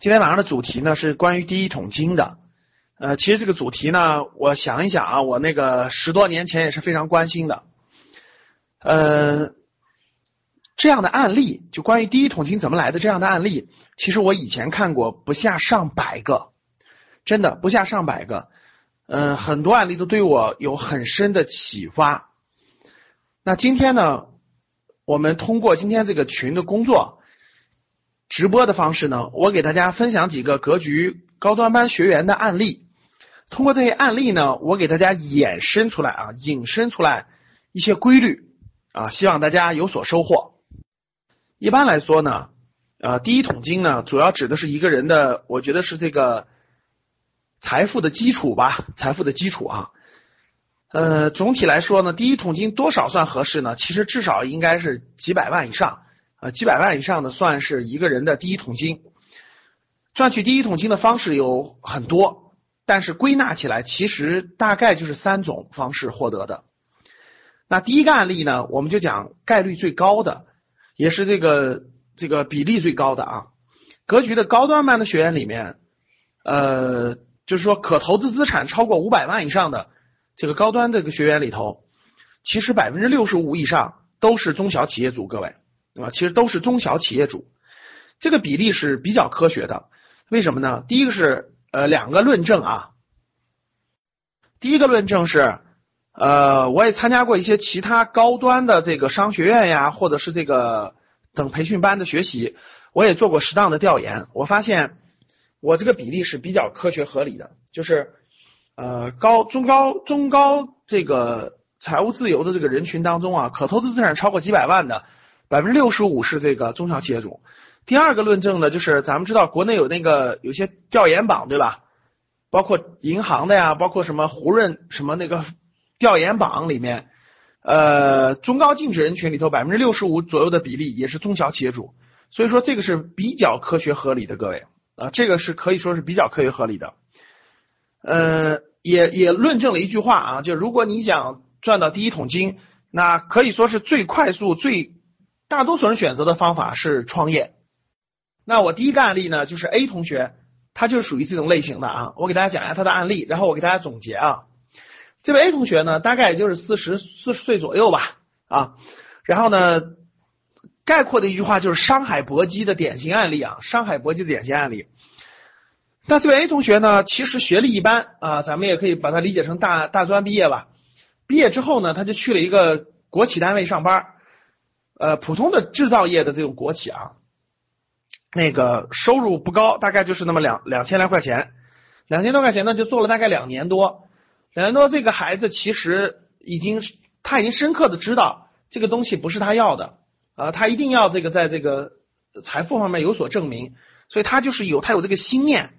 今天晚上的主题呢是关于第一桶金的。呃，其实这个主题呢，我想一想啊，我那个十多年前也是非常关心的。呃，这样的案例，就关于第一桶金怎么来的这样的案例，其实我以前看过不下上百个，真的不下上百个。嗯，很多案例都对我有很深的启发。那今天呢，我们通过今天这个群的工作。直播的方式呢，我给大家分享几个格局高端班学员的案例。通过这些案例呢，我给大家衍生出来啊，引申出来一些规律啊，希望大家有所收获。一般来说呢，呃，第一桶金呢，主要指的是一个人的，我觉得是这个财富的基础吧，财富的基础啊。呃，总体来说呢，第一桶金多少算合适呢？其实至少应该是几百万以上。呃，几百万以上的算是一个人的第一桶金。赚取第一桶金的方式有很多，但是归纳起来，其实大概就是三种方式获得的。那第一个案例呢，我们就讲概率最高的，也是这个这个比例最高的啊。格局的高端班的学员里面，呃，就是说可投资资产超过五百万以上的这个高端这个学员里头，其实百分之六十五以上都是中小企业主，各位。啊，其实都是中小企业主，这个比例是比较科学的。为什么呢？第一个是呃两个论证啊。第一个论证是呃，我也参加过一些其他高端的这个商学院呀，或者是这个等培训班的学习，我也做过适当的调研，我发现我这个比例是比较科学合理的，就是呃高中高中高这个财务自由的这个人群当中啊，可投资资产超过几百万的。百分之六十五是这个中小企业主。第二个论证呢，就是咱们知道国内有那个有些调研榜，对吧？包括银行的呀，包括什么胡润什么那个调研榜里面，呃，中高净值人群里头百分之六十五左右的比例也是中小企业主。所以说这个是比较科学合理的，各位啊，这个是可以说是比较科学合理的。呃，也也论证了一句话啊，就如果你想赚到第一桶金，那可以说是最快速最。大多数人选择的方法是创业。那我第一个案例呢，就是 A 同学，他就是属于这种类型的啊。我给大家讲一下他的案例，然后我给大家总结啊。这位 A 同学呢，大概也就是四十四十岁左右吧啊。然后呢，概括的一句话就是商海搏击的典型案例啊，商海搏击的典型案例。那这位 A 同学呢，其实学历一般啊，咱们也可以把它理解成大大专毕业吧。毕业之后呢，他就去了一个国企单位上班。呃，普通的制造业的这种国企啊，那个收入不高，大概就是那么两两千来块钱，两千多块钱呢，就做了大概两年多，两年多，这个孩子其实已经他已经深刻的知道这个东西不是他要的啊，他一定要这个在这个财富方面有所证明，所以他就是有他有这个心念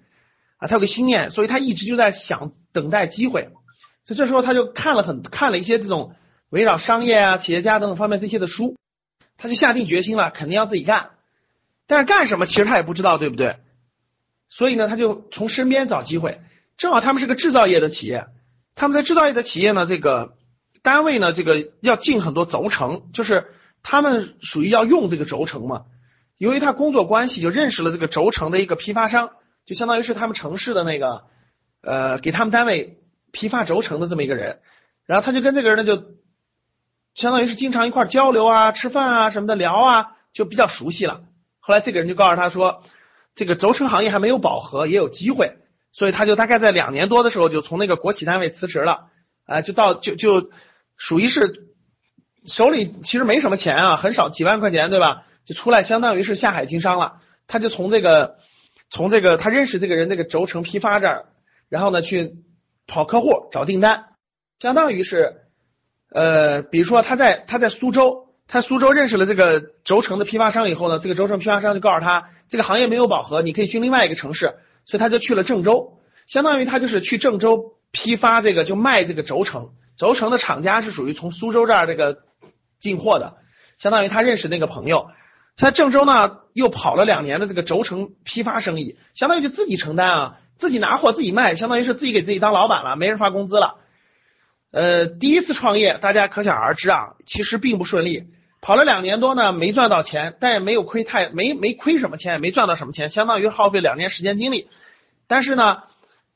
啊，他有个心念，所以他一直就在想等待机会，所以这时候他就看了很看了一些这种围绕商业啊、企业家等等方面这些的书。他就下定决心了，肯定要自己干，但是干什么其实他也不知道，对不对？所以呢，他就从身边找机会。正好他们是个制造业的企业，他们在制造业的企业呢，这个单位呢，这个要进很多轴承，就是他们属于要用这个轴承嘛。由于他工作关系，就认识了这个轴承的一个批发商，就相当于是他们城市的那个呃，给他们单位批发轴承的这么一个人。然后他就跟这个人呢就。相当于是经常一块交流啊、吃饭啊什么的聊啊，就比较熟悉了。后来这个人就告诉他说，这个轴承行业还没有饱和，也有机会，所以他就大概在两年多的时候就从那个国企单位辞职了，啊，就到就就属于是手里其实没什么钱啊，很少几万块钱对吧？就出来相当于是下海经商了。他就从这个从这个他认识这个人那个轴承批发这儿，然后呢去跑客户找订单，相当于是。呃，比如说他在他在苏州，他苏州认识了这个轴承的批发商以后呢，这个轴承批发商就告诉他，这个行业没有饱和，你可以去另外一个城市，所以他就去了郑州，相当于他就是去郑州批发这个就卖这个轴承，轴承的厂家是属于从苏州这儿这个进货的，相当于他认识那个朋友，在郑州呢又跑了两年的这个轴承批发生意，相当于就自己承担啊，自己拿货自己卖，相当于是自己给自己当老板了，没人发工资了。呃，第一次创业，大家可想而知啊，其实并不顺利。跑了两年多呢，没赚到钱，但也没有亏太没没亏什么钱，也没赚到什么钱，相当于耗费两年时间精力。但是呢，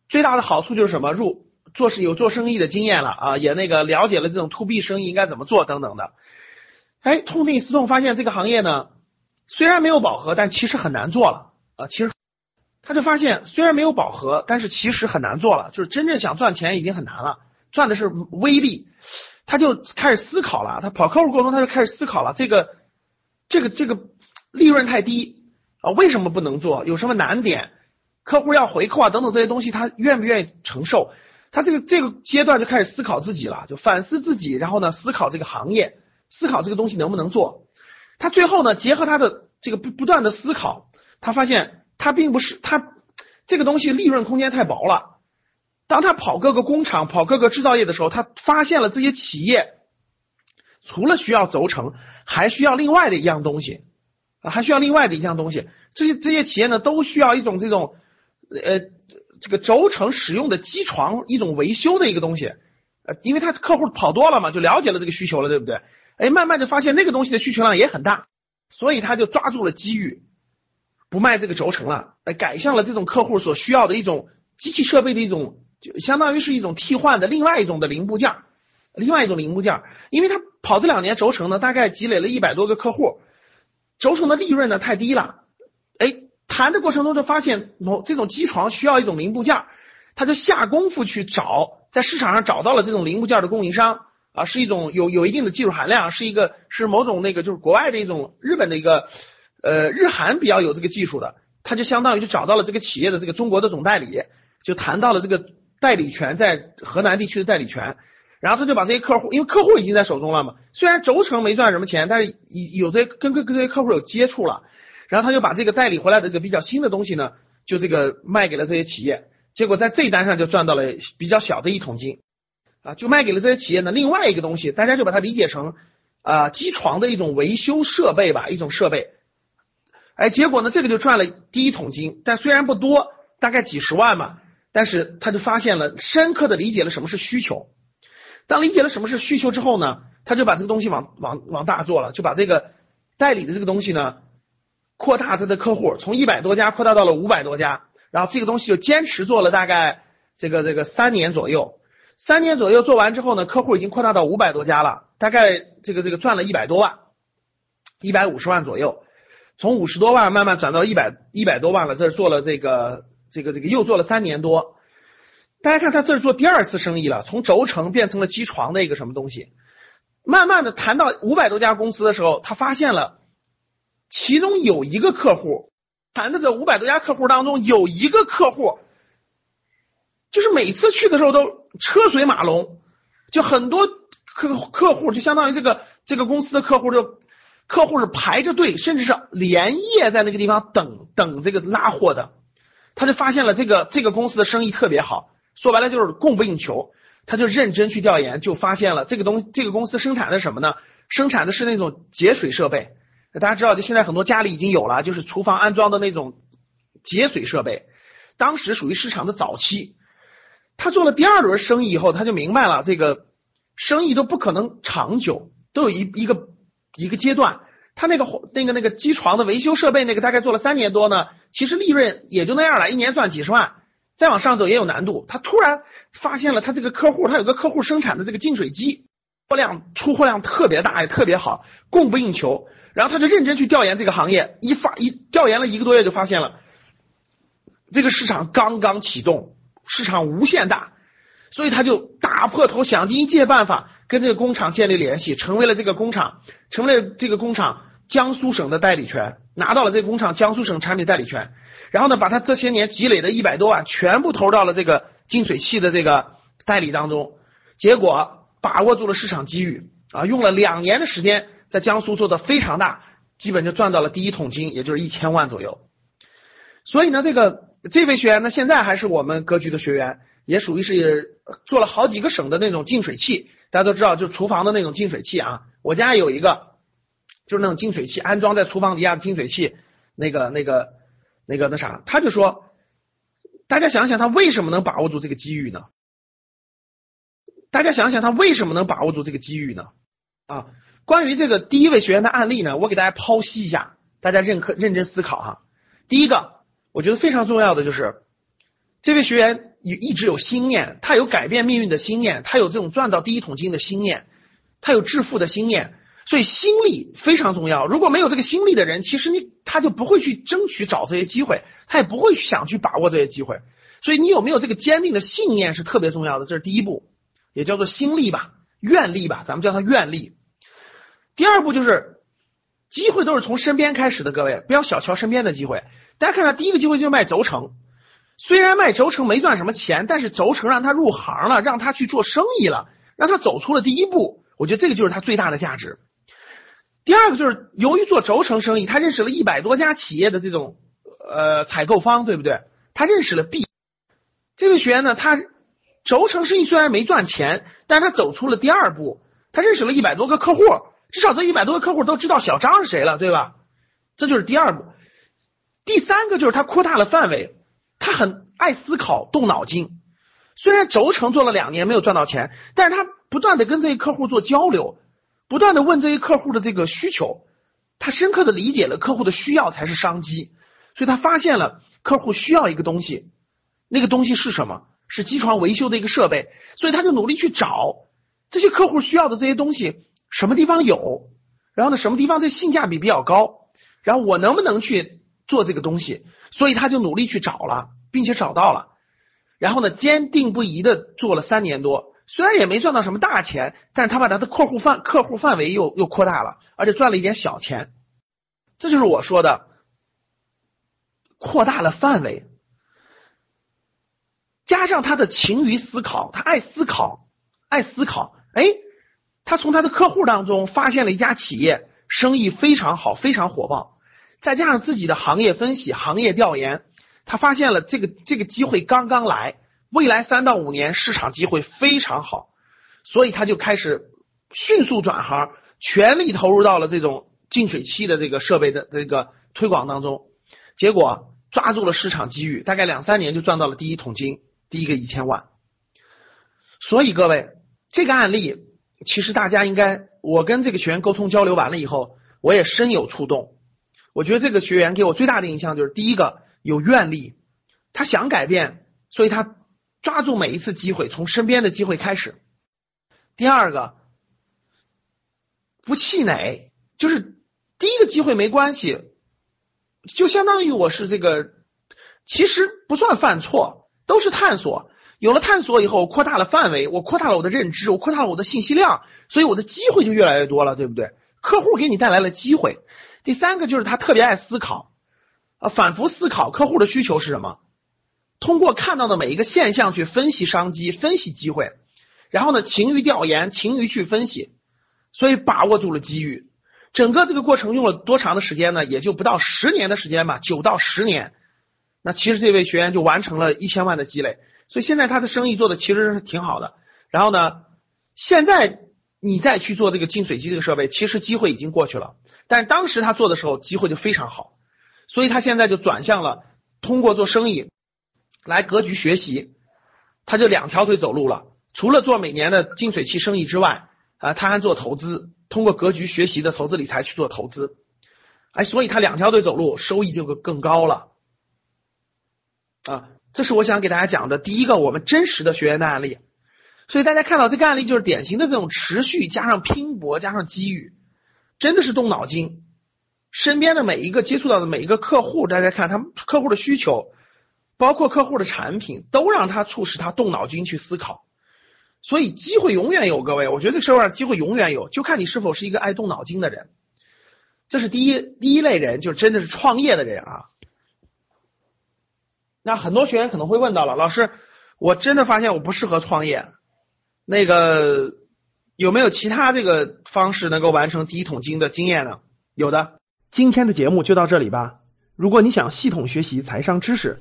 最大的好处就是什么？入做事有做生意的经验了啊，也那个了解了这种 to B 生意应该怎么做等等的。哎，痛定思痛，发现这个行业呢，虽然没有饱和，但其实很难做了啊。其实他就发现，虽然没有饱和，但是其实很难做了，就是真正想赚钱已经很难了，赚的是微利。他就开始思考了，他跑客户过程中他就开始思考了，这个这个这个利润太低啊，为什么不能做？有什么难点？客户要回扣啊等等这些东西，他愿不愿意承受？他这个这个阶段就开始思考自己了，就反思自己，然后呢思考这个行业，思考这个东西能不能做。他最后呢结合他的这个不不断的思考，他发现他并不是他这个东西利润空间太薄了。当他跑各个工厂、跑各个制造业的时候，他发现了这些企业除了需要轴承，还需要另外的一样东西啊，还需要另外的一样东西。这些这些企业呢，都需要一种这种呃这个轴承使用的机床，一种维修的一个东西。呃，因为他客户跑多了嘛，就了解了这个需求了，对不对？哎，慢慢就发现那个东西的需求量也很大，所以他就抓住了机遇，不卖这个轴承了，哎，改向了这种客户所需要的一种机器设备的一种。就相当于是一种替换的另外一种的零部件，另外一种零部件，因为他跑这两年轴承呢，大概积累了一百多个客户，轴承的利润呢太低了，哎，谈的过程中就发现某这种机床需要一种零部件，他就下功夫去找，在市场上找到了这种零部件的供应商啊，是一种有有一定的技术含量，是一个是某种那个就是国外的一种日本的一个呃日韩比较有这个技术的，他就相当于就找到了这个企业的这个中国的总代理，就谈到了这个。代理权在河南地区的代理权，然后他就把这些客户，因为客户已经在手中了嘛，虽然轴承没赚什么钱，但是有有这些跟跟跟这些客户有接触了，然后他就把这个代理回来的这个比较新的东西呢，就这个卖给了这些企业，结果在这一单上就赚到了比较小的一桶金，啊，就卖给了这些企业呢。另外一个东西，大家就把它理解成啊机床的一种维修设备吧，一种设备，哎，结果呢这个就赚了第一桶金，但虽然不多，大概几十万嘛。但是他就发现了，深刻的理解了什么是需求。当理解了什么是需求之后呢，他就把这个东西往往往大做了，就把这个代理的这个东西呢，扩大他的客户，从一百多家扩大到了五百多家。然后这个东西就坚持做了大概这个这个三年左右。三年左右做完之后呢，客户已经扩大到五百多家了，大概这个这个赚了一百多万，一百五十万左右。从五十多万慢慢转到一百一百多万了，这是做了这个。这个这个又做了三年多，大家看他这是做第二次生意了，从轴承变成了机床的一个什么东西。慢慢的谈到五百多家公司的时候，他发现了其中有一个客户，谈的这五百多家客户当中有一个客户，就是每次去的时候都车水马龙，就很多客客户就相当于这个这个公司的客户就客户是排着队，甚至是连夜在那个地方等等这个拉货的。他就发现了这个这个公司的生意特别好，说白了就是供不应求。他就认真去调研，就发现了这个东这个公司生产的什么呢？生产的是那种节水设备。大家知道，就现在很多家里已经有了，就是厨房安装的那种节水设备。当时属于市场的早期。他做了第二轮生意以后，他就明白了，这个生意都不可能长久，都有一一个一个阶段。他那个那个那个机床的维修设备，那个大概做了三年多呢，其实利润也就那样了，一年赚几十万，再往上走也有难度。他突然发现了，他这个客户，他有个客户生产的这个净水机，货量出货量特别大，也特别好，供不应求。然后他就认真去调研这个行业，一发一调研了一个多月，就发现了这个市场刚刚启动，市场无限大，所以他就打破头，想尽一切办法跟这个工厂建立联系，成为了这个工厂，成为了这个工厂。江苏省的代理权拿到了这工厂江苏省产品代理权，然后呢，把他这些年积累的一百多万全部投到了这个净水器的这个代理当中，结果把握住了市场机遇啊，用了两年的时间在江苏做的非常大，基本就赚到了第一桶金，也就是一千万左右。所以呢，这个这位学员呢，现在还是我们格局的学员，也属于是做了好几个省的那种净水器，大家都知道，就厨房的那种净水器啊，我家有一个。就是那种净水器安装在厨房底下的净水器，那个、那个、那个、那啥，他就说，大家想想他为什么能把握住这个机遇呢？大家想想他为什么能把握住这个机遇呢？啊，关于这个第一位学员的案例呢，我给大家剖析一下，大家认可认真思考哈。第一个，我觉得非常重要的就是这位学员一一直有心念，他有改变命运的心念，他有这种赚到第一桶金的心念，他有致富的心念，所以心力非常重要。如果没有这个心力的人，其实你他就不会去争取找这些机会，他也不会想去把握这些机会。所以你有没有这个坚定的信念是特别重要的，这是第一步，也叫做心力吧，愿力吧，咱们叫它愿力。第二步就是机会都是从身边开始的，各位不要小瞧身边的机会。大家看看，第一个机会就是卖轴承，虽然卖轴承没赚什么钱，但是轴承让他入行了，让他去做生意了，让他走出了第一步。我觉得这个就是他最大的价值。第二个就是由于做轴承生意，他认识了一百多家企业的这种呃采购方，对不对？他认识了 B 这位学员呢，他轴承生意虽然没赚钱，但是他走出了第二步，他认识了一百多个客户。至少这一百多个客户都知道小张是谁了，对吧？这就是第二步。第三个就是他扩大了范围，他很爱思考、动脑筋。虽然轴承做了两年没有赚到钱，但是他不断的跟这些客户做交流，不断的问这些客户的这个需求，他深刻的理解了客户的需要才是商机，所以他发现了客户需要一个东西，那个东西是什么？是机床维修的一个设备，所以他就努力去找这些客户需要的这些东西。什么地方有，然后呢？什么地方这性价比比较高？然后我能不能去做这个东西？所以他就努力去找了，并且找到了。然后呢，坚定不移的做了三年多，虽然也没赚到什么大钱，但是他把他的客户范客户范围又又扩大了，而且赚了一点小钱。这就是我说的，扩大了范围，加上他的勤于思考，他爱思考，爱思考，哎。他从他的客户当中发现了一家企业，生意非常好，非常火爆。再加上自己的行业分析、行业调研，他发现了这个这个机会刚刚来，未来三到五年市场机会非常好，所以他就开始迅速转行，全力投入到了这种净水器的这个设备的这个推广当中。结果抓住了市场机遇，大概两三年就赚到了第一桶金，第一个一千万。所以各位，这个案例。其实大家应该，我跟这个学员沟通交流完了以后，我也深有触动。我觉得这个学员给我最大的印象就是，第一个有愿力，他想改变，所以他抓住每一次机会，从身边的机会开始。第二个不气馁，就是第一个机会没关系，就相当于我是这个，其实不算犯错，都是探索。有了探索以后，扩大了范围，我扩大了我的认知，我扩大了我的信息量，所以我的机会就越来越多了，对不对？客户给你带来了机会。第三个就是他特别爱思考，啊，反复思考客户的需求是什么，通过看到的每一个现象去分析商机、分析机会，然后呢，勤于调研，勤于去分析，所以把握住了机遇。整个这个过程用了多长的时间呢？也就不到十年的时间吧，九到十年。那其实这位学员就完成了一千万的积累。所以现在他的生意做的其实是挺好的。然后呢，现在你再去做这个净水机这个设备，其实机会已经过去了。但当时他做的时候，机会就非常好。所以他现在就转向了通过做生意来格局学习，他就两条腿走路了。除了做每年的净水器生意之外，啊，他还做投资，通过格局学习的投资理财去做投资。哎，所以他两条腿走路，收益就更高了。啊。这是我想给大家讲的第一个我们真实的学员的案例，所以大家看到这个案例就是典型的这种持续加上拼搏加上机遇，真的是动脑筋。身边的每一个接触到的每一个客户，大家看他们客户的需求，包括客户的产品，都让他促使他动脑筋去思考。所以机会永远有，各位，我觉得这社会上机会永远有，就看你是否是一个爱动脑筋的人。这是第一第一类人，就真的是创业的人啊。那很多学员可能会问到了，老师，我真的发现我不适合创业，那个有没有其他这个方式能够完成第一桶金的经验呢？有的。今天的节目就到这里吧。如果你想系统学习财商知识，